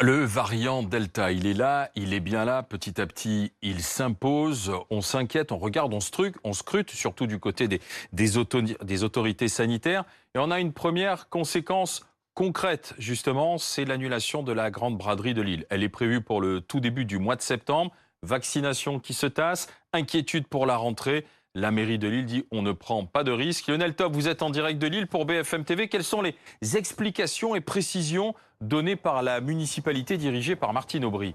Le variant Delta, il est là, il est bien là, petit à petit, il s'impose, on s'inquiète, on regarde, on on scrute, surtout du côté des, des, autorités sanitaires. Et on a une première conséquence concrète, justement, c'est l'annulation de la grande braderie de Lille. Elle est prévue pour le tout début du mois de septembre. Vaccination qui se tasse, inquiétude pour la rentrée. La mairie de Lille dit on ne prend pas de risque. Lionel Top, vous êtes en direct de Lille pour BFM TV. Quelles sont les explications et précisions données par la municipalité dirigée par Martine Aubry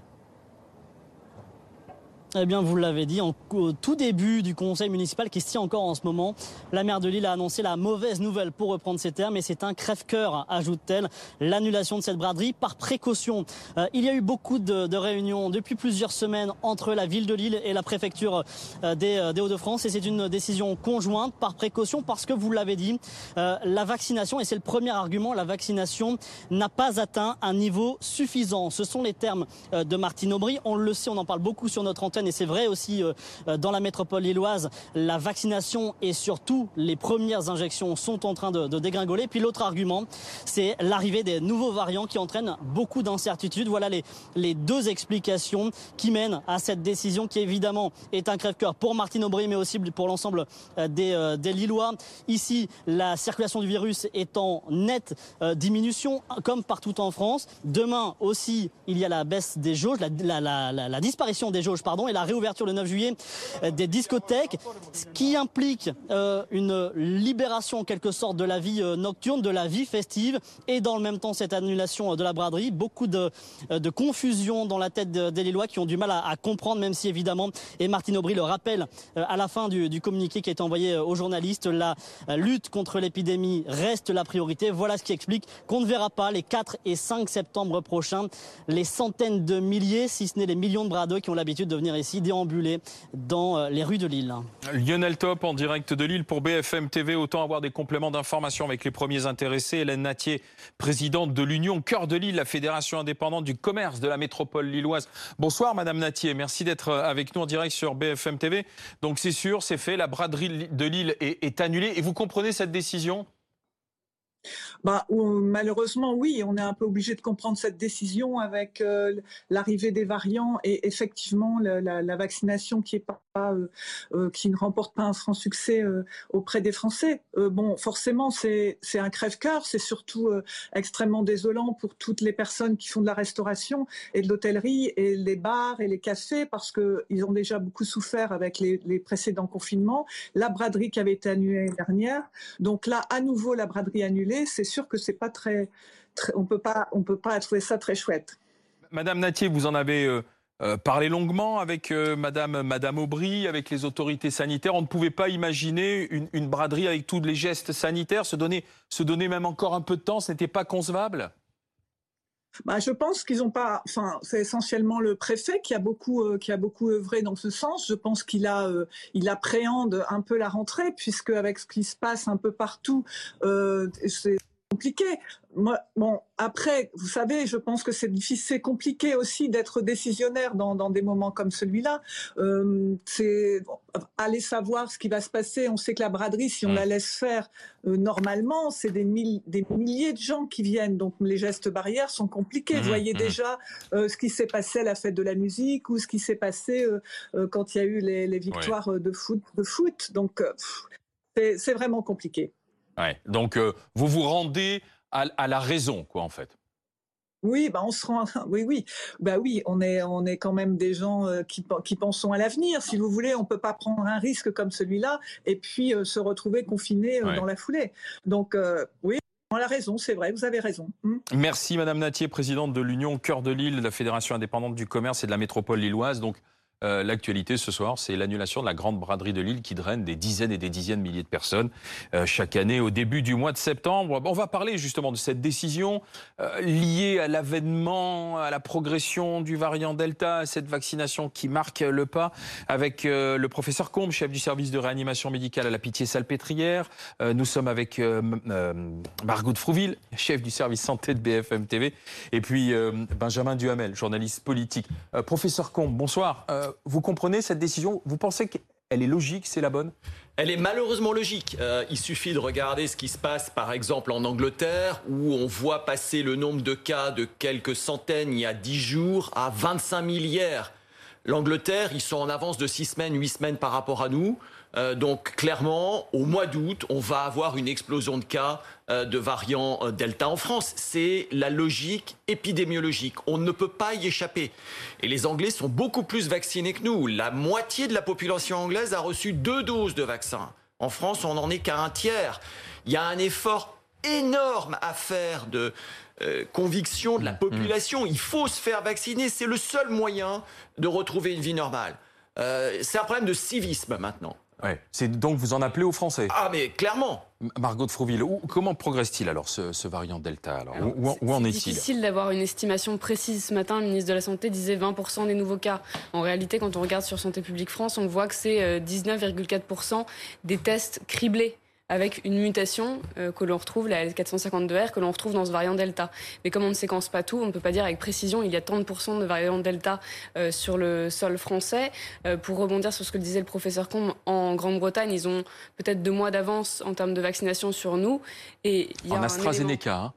eh bien, vous l'avez dit, au tout début du conseil municipal qui se tient encore en ce moment, la maire de Lille a annoncé la mauvaise nouvelle pour reprendre ses termes et c'est un crève-cœur, ajoute-t-elle, l'annulation de cette braderie par précaution. Euh, il y a eu beaucoup de, réunions depuis plusieurs semaines entre la ville de Lille et la préfecture euh, des, euh, des Hauts-de-France et c'est une décision conjointe par précaution parce que vous l'avez dit, la vaccination, et c'est le premier argument, la vaccination n'a pas atteint un niveau suffisant. Ce sont les termes de Martine Aubry. On le sait, on en parle beaucoup sur notre antenne et c'est vrai aussi euh, euh, dans la métropole lilloise, la vaccination et surtout les premières injections sont en train de, dégringoler. Puis l'autre argument, c'est l'arrivée des nouveaux variants qui entraînent beaucoup d'incertitudes. Voilà les, deux explications qui mènent à cette décision qui évidemment est un crève-cœur pour Martine Aubry mais aussi pour l'ensemble euh, des, Lillois. Ici, la circulation du virus est en nette diminution comme partout en France. Demain aussi, il y a la baisse des jauges, la, la disparition des jauges, pardon, la réouverture le 9 juillet euh, des discothèques, ce qui implique euh, une libération en quelque sorte de la vie euh, nocturne, de la vie festive, et dans le même temps cette annulation de la braderie. Beaucoup de, confusion dans la tête des Lillois qui ont du mal à, comprendre, même si évidemment, et Martine Aubry le rappelle à la fin du, communiqué qui est envoyé aux journalistes, la lutte contre l'épidémie reste la priorité. Voilà ce qui explique qu'on ne verra pas les 4 et 5 septembre prochains les centaines de milliers, si ce n'est les millions de bradeux qui ont l'habitude de venir ici déambuler dans euh, les rues de Lille. Lionel Top en direct de Lille pour BFM TV. Autant avoir des compléments d'information avec les premiers intéressés. Hélène Natier, présidente de l'Union Cœur de Lille, la fédération indépendante du commerce de la métropole lilloise. Bonsoir Madame Natier, merci d'être euh, avec nous en direct sur BFM TV. Donc c'est sûr, c'est fait, la braderie de Lille est, est annulée. Et vous comprenez cette décision? Bah, malheureusement, oui, on est un peu obligé de comprendre cette décision avec euh, l'arrivée des variants et effectivement la, vaccination qui est pas, euh, euh, qui ne remporte pas un franc succès auprès des Français. bon, forcément, c'est un crève-cœur, c'est surtout extrêmement désolant pour toutes les personnes qui font de la restauration et de l'hôtellerie et les bars et les cafés parce que ils ont déjà beaucoup souffert avec les précédents confinements. La braderie qui avait été annulée l'année dernière, donc là, à nouveau, la braderie annulée c'est sûr que c'est pas très, on peut pas, on peut pas trouver ça très chouette. Madame Natier, vous en avez euh, euh, parlé longuement avec euh, Madame, Madame Aubry, avec les autorités sanitaires. On ne pouvait pas imaginer une, braderie avec tous les gestes sanitaires, se donner, se donner même encore un peu de temps, ce n'était pas concevable? Bah, je pense qu'ils n'ont pas. Enfin, c'est essentiellement le préfet qui a beaucoup, qui a beaucoup œuvré dans ce sens. Je pense qu'il a, il appréhende un peu la rentrée, puisque avec ce qui se passe un peu partout, c'est compliqué. Moi, bon, après, vous savez, je pense que c'est difficile, c'est compliqué aussi d'être décisionnaire dans, dans, des moments comme celui-là. Euh, c'est aller savoir ce qui va se passer. On sait que la braderie, si on mmh. la laisse faire euh, normalement, c'est des, des milliers de gens qui viennent. Donc les gestes barrières sont compliqués. Mmh, vous voyez mmh. déjà euh, ce qui s'est passé à la fête de la musique ou ce qui s'est passé quand il y a eu les, les victoires de foot. De foot. Donc c'est vraiment compliqué. Donc, euh, vous vous rendez à, la raison, quoi, en fait. Oui, bah on se rend. Oui, oui, bah oui, on est, on est quand même des gens euh, qui, qui pensons à l'avenir. Si vous voulez, on peut pas prendre un risque comme celui-là et puis euh, se retrouver confiné dans la foulée. Donc, oui. On a raison, c'est vrai, vous avez raison. Hmm. Merci Madame Natier, présidente de l'Union Cœur de Lille, la Fédération indépendante du commerce et de la métropole lilloise. Donc, euh, l'actualité ce soir, c'est l'annulation de la grande braderie de Lille qui draine des dizaines et des dizaines de milliers de personnes euh, chaque année au début du mois de septembre. On va parler justement de cette décision euh, liée à l'avènement, à la progression du variant Delta, à cette vaccination qui marque le pas avec le professeur Combe, chef du service de réanimation médicale à la Pitié-Salpêtrière. nous sommes avec Margot de Frouville, chef du service santé de BFM TV, et puis Benjamin Duhamel, journaliste politique. professeur Combe, bonsoir vous comprenez cette décision? Vous pensez elle est logique, c'est la bonne? Elle est malheureusement logique. Euh, il suffit de regarder ce qui se passe par exemple en Angleterre où on voit passer le nombre de cas de quelques centaines il y a 10 jours à 25 000 hier. L'Angleterre, ils sont en avance de 6 semaines, 8 semaines par rapport à nous. Euh, donc clairement, au mois d'août, on va avoir une explosion de cas euh, de variants euh, Delta en France. C'est la logique épidémiologique. On ne peut pas y échapper. Et les Anglais sont beaucoup plus vaccinés que nous. La moitié de la population anglaise a reçu deux doses de vaccin. En France, on n'en est qu'à un tiers. Il y a un effort énorme à faire de conviction de la mmh. population. Il faut se faire vacciner. C'est le seul moyen de retrouver une vie normale. c'est un problème de civisme maintenant. C'est donc vous en appelez aux Français? Ah mais clairement. Margot de Frouville, comment progresse-t-il alors ce, variant Delta alors, Où, en est-il? C'est difficile d'avoir une estimation précise. Ce matin, le ministre de la Santé disait 20% des nouveaux cas. En réalité, quand on regarde sur Santé publique France, on voit que c'est 19,4% euh, des tests criblés avec une mutation euh, que l'on retrouve, la L452R, que l'on retrouve dans ce variant Delta. Mais comme on ne séquence pas tout, on ne peut pas dire avec précision il y a 30% de variants Delta euh, sur le sol français. Euh, pour rebondir sur ce que disait le professeur Combe, en Grande-Bretagne, ils ont peut-être deux mois d'avance en termes de vaccination sur nous. Et il y a en AstraZeneca, hein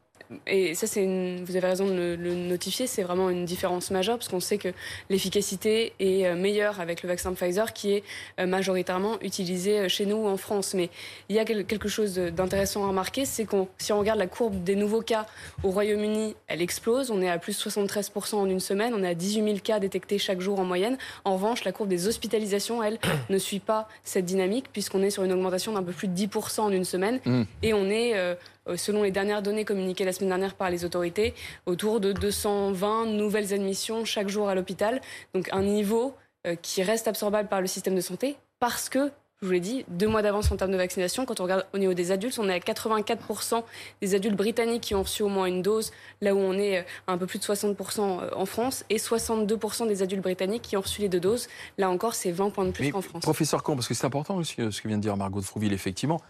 et ça, c'est vous avez raison de le, notifier, c'est vraiment une différence majeure parce qu'on sait que l'efficacité est euh, meilleure avec le vaccin Pfizer qui est euh, majoritairement utilisé euh, chez nous en France. Mais il y a quelque chose d'intéressant à remarquer, c'est que si on regarde la courbe des nouveaux cas au Royaume-Uni, elle explose. On est à plus de 73% en une semaine. On est à 18 000 cas détectés chaque jour en moyenne. En revanche, la courbe des hospitalisations, elle, ne suit pas cette dynamique puisqu'on est sur une augmentation d'un peu plus de 10% en une semaine. Mmh. Et on est euh, selon les dernières données communiquées la semaine dernière par les autorités, autour de 220 nouvelles admissions chaque jour à l'hôpital. Donc un niveau euh, qui reste absorbable par le système de santé parce que je vous l'ai dit, deux mois d'avance en termes de vaccination. Quand on regarde au niveau des adultes, on est à 84% des adultes britanniques qui ont reçu au moins une dose, là où on est à euh, un peu plus de 60% en France, et 62% des adultes britanniques qui ont reçu les deux doses. Là encore, c'est 20 points de plus qu'en France. Professeur Combe, parce que c'est important ce que vient de dire Margot de Frouville, effectivement,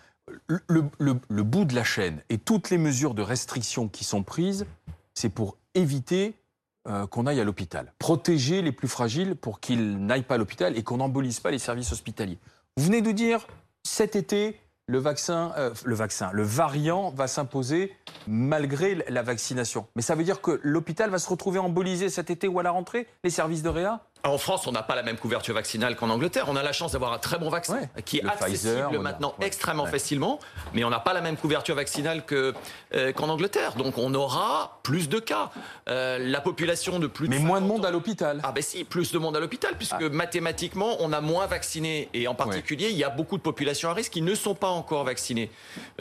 le, bout de la chaîne et toutes les mesures de restriction qui sont prises, c'est pour éviter euh, qu'on aille à l'hôpital. Protéger les plus fragiles pour qu'ils n'aillent pas à l'hôpital et qu'on n'embolise pas les services hospitaliers. Vous venez de dire, cet été, le vaccin, euh, le vaccin, le variant va s'imposer malgré la vaccination. Mais ça veut dire que l'hôpital va se retrouver embolisé cet été ou à la rentrée, les services de réa? En France, on n'a pas la même couverture vaccinale qu'en Angleterre. On a la chance d'avoir un très bon vaccin qui est accessible maintenant extrêmement facilement, mais on n'a pas la même couverture vaccinale que euh, qu'en Angleterre. Donc on aura plus de cas. Euh, la population de plus de mais moins de monde à l'hôpital. Ah ben si, plus de monde à l'hôpital puisque ah. mathématiquement on a moins vaccinés et en particulier il y a beaucoup de populations à risque qui ne sont pas encore vaccinées.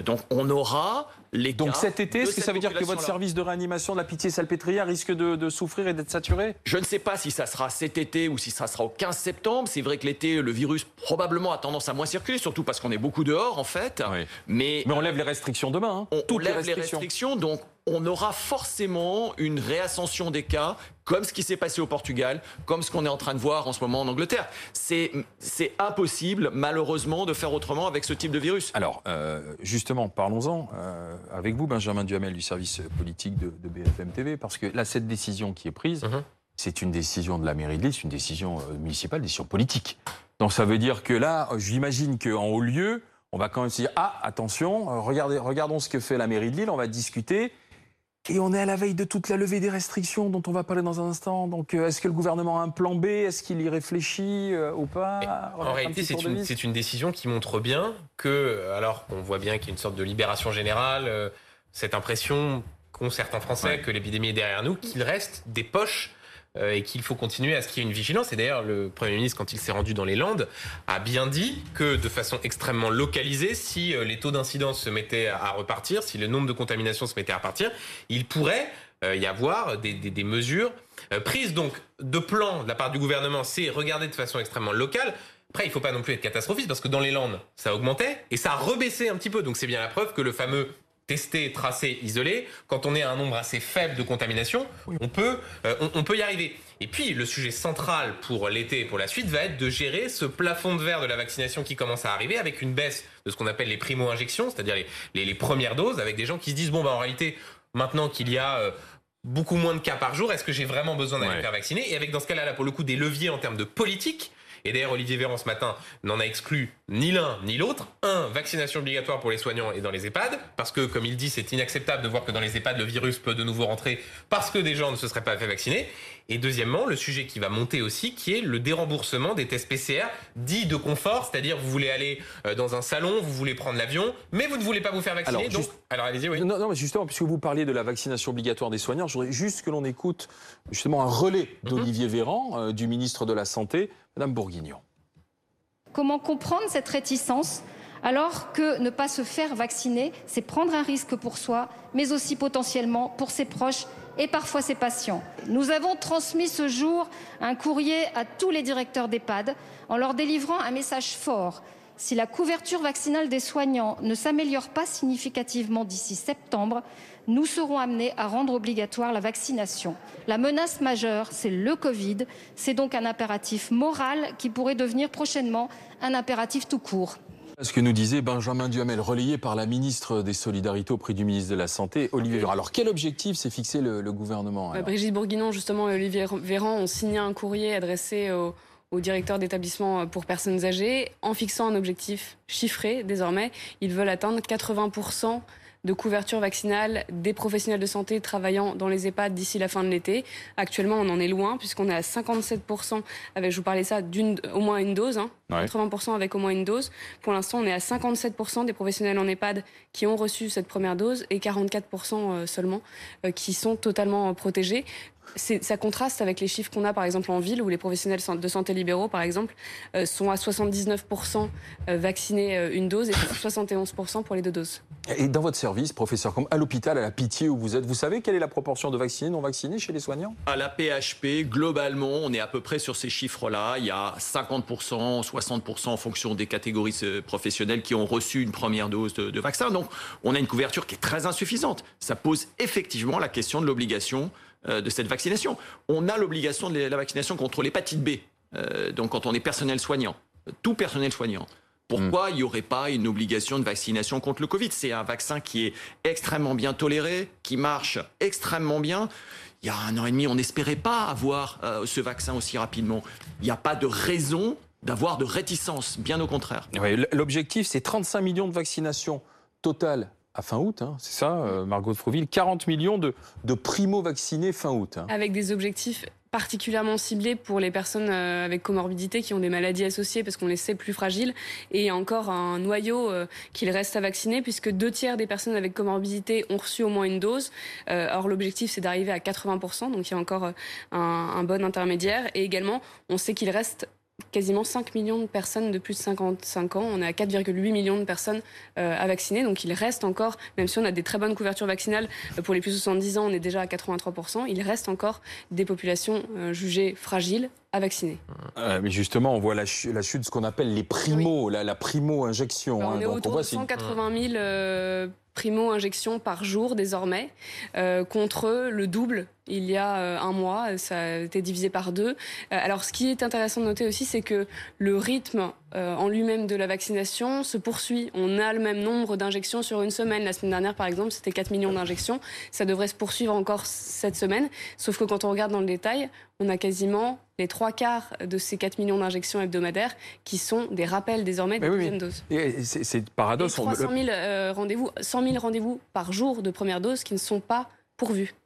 Donc on aura les Donc cet été, est-ce que ça veut dire que votre service de réanimation de la Pitié-Salpêtrière risque de, de souffrir et d'être saturé? Je ne sais pas si ça sera cet été ou si ça sera au 15 septembre. C'est vrai que l'été, le virus probablement a tendance à moins circuler, surtout parce qu'on est beaucoup dehors en fait. Mais, Mais on lève les restrictions demain. Hein. On, lève les restrictions, donc on aura forcément une réascension des cas, comme ce qui s'est passé au Portugal, comme ce qu'on est en train de voir en ce moment en Angleterre. C'est impossible, malheureusement, de faire autrement avec ce type de virus. Alors, euh, justement, parlons-en euh, avec vous, Benjamin Duhamel, du service politique de, BFM TV, parce que là, cette décision qui est prise, mhm. C'est une décision de la mairie de Lille, c'est une décision euh, municipale, une décision politique. Donc ça veut dire que là, j'imagine qu'en haut lieu, on va quand même se dire ah attention, regardez, regardons ce que fait la mairie de Lille, on va discuter. Et on est à la veille de toute la levée des restrictions dont on va parler dans un instant. Donc, euh, est-ce que le gouvernement a un plan B? Est-ce qu'il y réfléchit euh, ou pas? En réalité, c'est une, une, décision qui montre bien que, euh, alors, on voit bien qu'il y a une sorte de libération générale, cette impression qu'ont certains Français que l'épidémie est derrière nous, qu'il reste des poches euh, et qu'il faut continuer à ce qu'il y ait une vigilance. Et d'ailleurs, le Premier ministre, quand il s'est rendu dans les Landes, a bien dit que de façon extrêmement localisée, si euh, les taux d'incidence se mettaient à repartir, si le nombre de contaminations se mettait à repartir, il pourrait euh, y avoir des, mesures prises. Donc, de plan de la part du gouvernement, c'est regarder de façon extrêmement locale. Après, il faut pas non plus être catastrophiste parce que dans les Landes, ça augmentait et ça a rebaissé un petit peu. Donc c'est bien la preuve que le fameux testé, tracé, isolé, quand on est à un nombre assez faible de contamination, on, peut, euh, on, peut y arriver. Et puis, le sujet central pour l'été et pour la suite va être de gérer ce plafond de verre de la vaccination qui commence à arriver avec une baisse de ce qu'on appelle les primo-injections, c'est-à-dire les, les, premières doses, avec des gens qui se disent, bon, bah, en réalité, maintenant qu'il y a... Euh, beaucoup moins de cas par jour, est-ce que j'ai vraiment besoin d'aller faire vacciner? Et avec dans ce cas-là, là, pour le coup, des leviers en termes de politique, Et d'ailleurs, Olivier Véran ce matin n'en a exclu ni l'un ni l'autre. Un, vaccination obligatoire pour les soignants et dans les EHPAD, parce que, comme il dit, c'est inacceptable de voir que dans les EHPAD, le virus peut de nouveau rentrer parce que des gens ne se seraient pas fait vacciner. Et deuxièmement, le sujet qui va monter aussi, qui est le déremboursement des tests PCR dits de confort, c'est-à-dire vous voulez aller euh, dans un salon, vous voulez prendre l'avion, mais vous ne voulez pas vous faire vacciner. Alors, alors allez-y, oui. Non, non, mais justement, puisque vous parliez de la vaccination obligatoire des soignants, je voudrais juste que l'on écoute justement un relais mhm. d'Olivier Véran, euh, du ministre de la Santé, Madame Bourguignon. Comment comprendre cette réticence alors que ne pas se faire vacciner, c'est prendre un risque pour soi, mais aussi potentiellement pour ses proches et parfois ses patients? Nous avons transmis ce jour un courrier à tous les directeurs d'EHPAD en leur délivrant un message fort. Si la couverture vaccinale des soignants ne s'améliore pas significativement d'ici septembre, nous serons amenés à rendre obligatoire la vaccination. La menace majeure, c'est le Covid. C'est donc un impératif moral qui pourrait devenir prochainement un impératif tout court. Ce que nous disait Benjamin Duhamel, relayé par la ministre des Solidarités auprès du ministre de la Santé, Olivier Véran. Alors, quel objectif s'est fixé le, gouvernement Brigitte Bourguignon, justement, et Olivier Véran ont signé un courrier adressé au, au directeur d'établissement pour personnes âgées en fixant un objectif chiffré désormais. Ils veulent atteindre 80% de couverture vaccinale des professionnels de santé travaillant dans les EHPAD d'ici la fin de l'été. Actuellement, on en est loin puisqu'on est à 57% avec, je vous parlais ça, d'une, au moins une dose, hein, 80% avec au moins une dose. Pour l'instant, on est à 57% des professionnels en EHPAD qui ont reçu cette première dose et 44% euh, seulement euh, qui sont totalement euh, protégés ça contraste avec les chiffres qu'on a par exemple en ville où les professionnels de santé libéraux par exemple euh, sont à 79% euh, vaccinés euh, une dose et 71% pour les deux doses. Et dans votre service, professeur, comme à l'hôpital, à la pitié où vous êtes, vous savez quelle est la proportion de vaccinés, non vaccinés chez les soignants? À la PHP, globalement, on est à peu près sur ces chiffres-là. Il y a 50%, 60% en fonction des catégories professionnelles qui ont reçu une première dose de, de vaccin. Donc on a une couverture qui est très insuffisante. Ça pose effectivement la question de l'obligation euh, de cette vaccination. On a l'obligation de la vaccination contre l'hépatite B, euh, donc quand on est personnel soignant, tout personnel soignant. Pourquoi il n'y aurait pas une obligation de vaccination contre le Covid? C'est un vaccin qui est extrêmement bien toléré, qui marche extrêmement bien. Il y a un an et demi, on n'espérait pas avoir euh, ce vaccin aussi rapidement. Il n'y a pas de raison d'avoir de réticence, bien au contraire. L'objectif, c'est 35 millions de vaccinations totales à fin août, hein, c'est ça, euh, Margot de Frouville 40 millions de, de primo-vaccinés fin août. Hein. Avec des objectifs particulièrement ciblés pour les personnes euh, avec comorbidité qui ont des maladies associées parce qu'on les sait plus fragiles et encore un noyau euh, qu'il reste à vacciner puisque deux tiers des personnes avec comorbidité ont reçu au moins une dose. or l'objectif c'est d'arriver à 80%, donc il y a encore un, un bon intermédiaire et également on sait qu'il reste quasiment 5 millions de personnes de plus de 55 ans. On est à 4,8 millions de personnes euh, à vacciner. Donc il reste encore, même si on a des très bonnes couvertures vaccinales, euh, pour les plus de 70 ans, on est déjà à 83%, il reste encore des populations euh, jugées fragiles à vacciner. mais justement, on voit la, chute, de ce qu'on appelle les primo, la, primo-injection. on hein. est autour de 180 000 primo-injections par jour désormais, contre le double il y a euh, un mois. Ça a été divisé par deux. Euh, alors, ce qui est intéressant de noter aussi, c'est que le rythme euh, en lui-même de la vaccination se poursuit. On a le même nombre d'injections sur une semaine. La semaine dernière, par exemple, c'était 4 millions d'injections. Ça devrait se poursuivre encore cette semaine. Sauf que quand on regarde dans le détail, on a quasiment les trois quarts de ces 4 millions d'injections hebdomadaires qui sont des rappels désormais de deuxième dose. C'est paradoxe. 300 000 rendez-vous, 100 000 rendez-vous par jour de première dose qui ne sont pas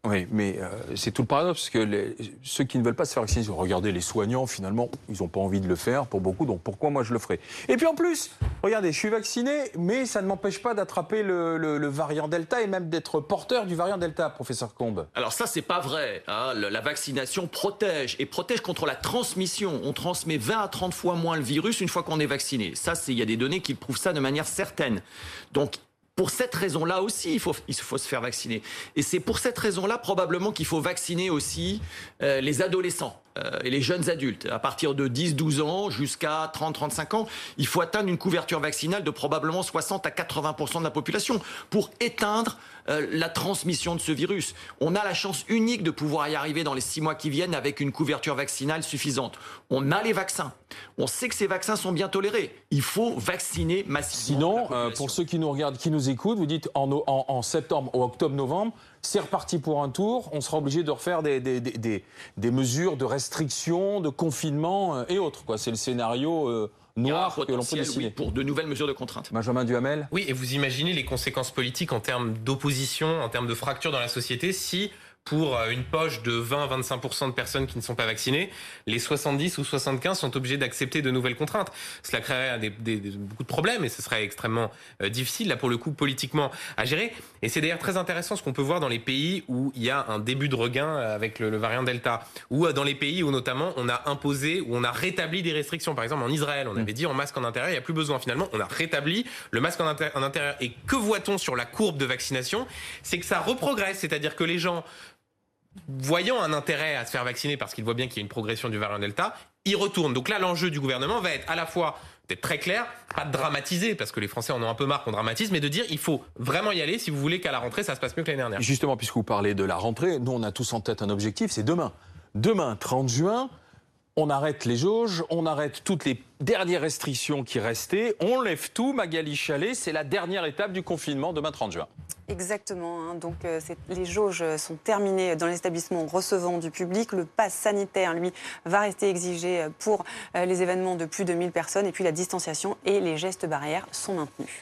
Oui, mais euh, c'est tout le paradoxe, parce que les, ceux qui ne veulent pas se faire vacciner, regardez, les soignants, finalement, ils n'ont pas envie de le faire pour beaucoup, donc pourquoi moi je le ferais? Et puis en plus, regardez, je suis vacciné, mais ça ne m'empêche pas d'attraper le, variant Delta et même d'être porteur du variant Delta, professeur Combe. Alors ça, c'est pas vrai. Hein. La vaccination protège, et protège contre la transmission. On transmet 20 à 30 fois moins le virus une fois qu'on est vacciné. Ça, il y a des données qui prouvent ça de manière certaine. Donc pour cette raison-là aussi, il faut, il faut se faire vacciner. Et c'est pour cette raison-là probablement qu'il faut vacciner aussi euh, les adolescents. Euh, et les jeunes adultes, à partir de 10-12 ans jusqu'à 30-35 ans, il faut atteindre une couverture vaccinale de probablement 60 à 80% de la population pour éteindre euh, la transmission de ce virus. On a la chance unique de pouvoir y arriver dans les six mois qui viennent avec une couverture vaccinale suffisante. On a les vaccins. On sait que ces vaccins sont bien tolérés. Il faut vacciner massivement. Sinon, euh, pour ceux qui nous regardent, qui nous écoutent, vous dites en, en, en septembre ou octobre-novembre, c'est reparti pour un tour, on sera obligé de refaire des, des, des, des mesures de restriction, de confinement euh, et autres. C'est le scénario noir que l'on peut dessiner. pour de nouvelles mesures de contrainte. Benjamin Duhamel Oui, et vous imaginez les conséquences politiques en termes d'opposition, en termes de fracture dans la société si pour euh, une poche de 20-25% de personnes qui ne sont pas vaccinées, les 70 ou 75 sont obligés d'accepter de nouvelles contraintes. Cela créerait des, des, beaucoup de problèmes et ce serait extrêmement euh, difficile, là pour le coup, politiquement à gérer. Et c'est d'ailleurs très intéressant ce qu'on peut voir dans les pays où il y a un début de regain euh, avec le, le, variant Delta, ou dans les pays où notamment on a imposé, où on a rétabli des restrictions. Par exemple en Israël, on mm. avait dit en masque en intérieur, il n'y a plus besoin. Finalement, on a rétabli le masque en, en intérieur. Et que voit-on sur la courbe de vaccination? C'est que ça reprogresse, c'est-à-dire que les gens voyant un intérêt à se faire vacciner parce qu'il voit bien qu'il y a une progression du variant Delta, il retourne. Donc là, l'enjeu du gouvernement va être à la fois d'être très clair, pas de dramatiser, parce que les Français en ont un peu marre qu'on dramatise, mais de dire il faut vraiment y aller si vous voulez qu'à la rentrée, ça se passe mieux que l'année dernière. Justement, puisque vous parlez de la rentrée, nous, on a tous en tête un objectif, c'est demain. Demain, 30 juin, on arrête les jauges, on arrête toutes les dernières restrictions qui restaient, on lève tout, Magali Chalet, c'est la dernière étape du confinement demain 30 juin. Exactement. Hein. Donc, euh, les jauges sont terminées dans les établissements recevant du public. Le pass sanitaire, lui, va rester exigé pour euh, les événements de plus de 1000 personnes. Et puis, la distanciation et les gestes barrières sont maintenus.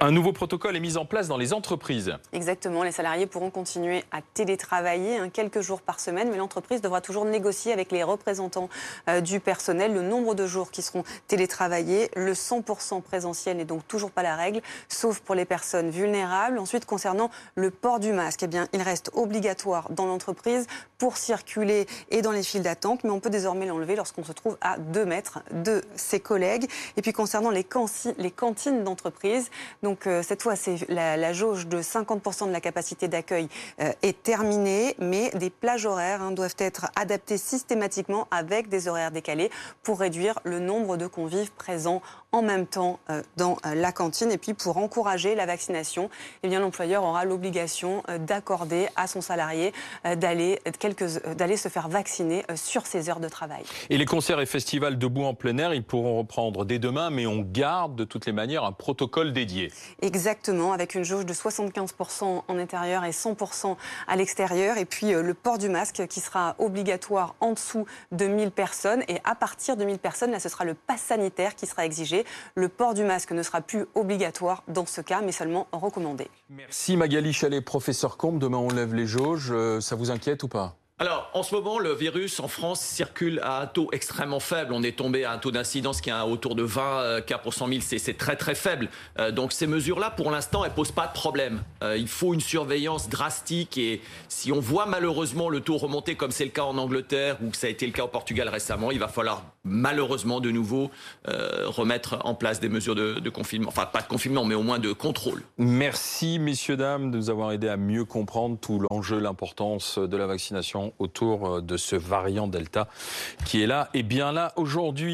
Un nouveau protocole est mis en place dans les entreprises. Exactement, les salariés pourront continuer à télétravailler hein, quelques jours par semaine, mais l'entreprise devra toujours négocier avec les représentants euh, du personnel le nombre de jours qui seront télétravaillés. Le 100% présentiel n'est donc toujours pas la règle, sauf pour les personnes vulnérables. Ensuite, concernant le port du masque, eh bien, il reste obligatoire dans l'entreprise pour circuler et dans les files d'attente, mais on peut désormais l'enlever lorsqu'on se trouve à 2 mètres de ses collègues. Et puis concernant les, les cantines d'entreprise, donc euh, cette fois, c'est la, jauge de 50% de la capacité d'accueil euh, est terminée, mais des plages horaires hein, doivent être adaptées systématiquement avec des horaires décalés pour réduire le nombre de convives présents en même temps euh, dans la cantine. Et puis pour encourager la vaccination, eh bien l'employeur aura l'obligation d'accorder à son salarié d'aller d'aller se faire vacciner sur ses heures de travail. Et les concerts et festivals debout en plein air, ils pourront reprendre dès demain, mais on garde de toutes les manières un protocole dédié. Exactement, avec une jauge de 75% en intérieur et 100% à l'extérieur. Et puis euh, le port du masque qui sera obligatoire en dessous de 1000 personnes. Et à partir de 1000 personnes, là, ce sera le pass sanitaire qui sera exigé. Le port du masque ne sera plus obligatoire dans ce cas, mais seulement recommandé. Merci Magali Chalet, professeur Combe. Demain, on lève les jauges. Euh, ça vous inquiète ou pas? Alors, en ce moment, le virus en France circule à un taux extrêmement faible. On est tombé à un taux d'incidence qui est autour de 20 euh, cas pour 100 000. C'est très très faible. Euh, donc ces mesures-là, pour l'instant, elles posent pas de problème. Euh, il faut une surveillance drastique et si on voit malheureusement le taux remonter comme c'est le cas en Angleterre ou que ça a été le cas au Portugal récemment, il va falloir malheureusement de nouveau remettre en place des mesures de, confinement. Enfin, pas de confinement, mais au moins de contrôle. Merci, messieurs, dames, de nous avoir aidé à mieux comprendre tout l'enjeu, l'importance de la vaccination autour de ce variant Delta qui est là et bien là aujourd'hui.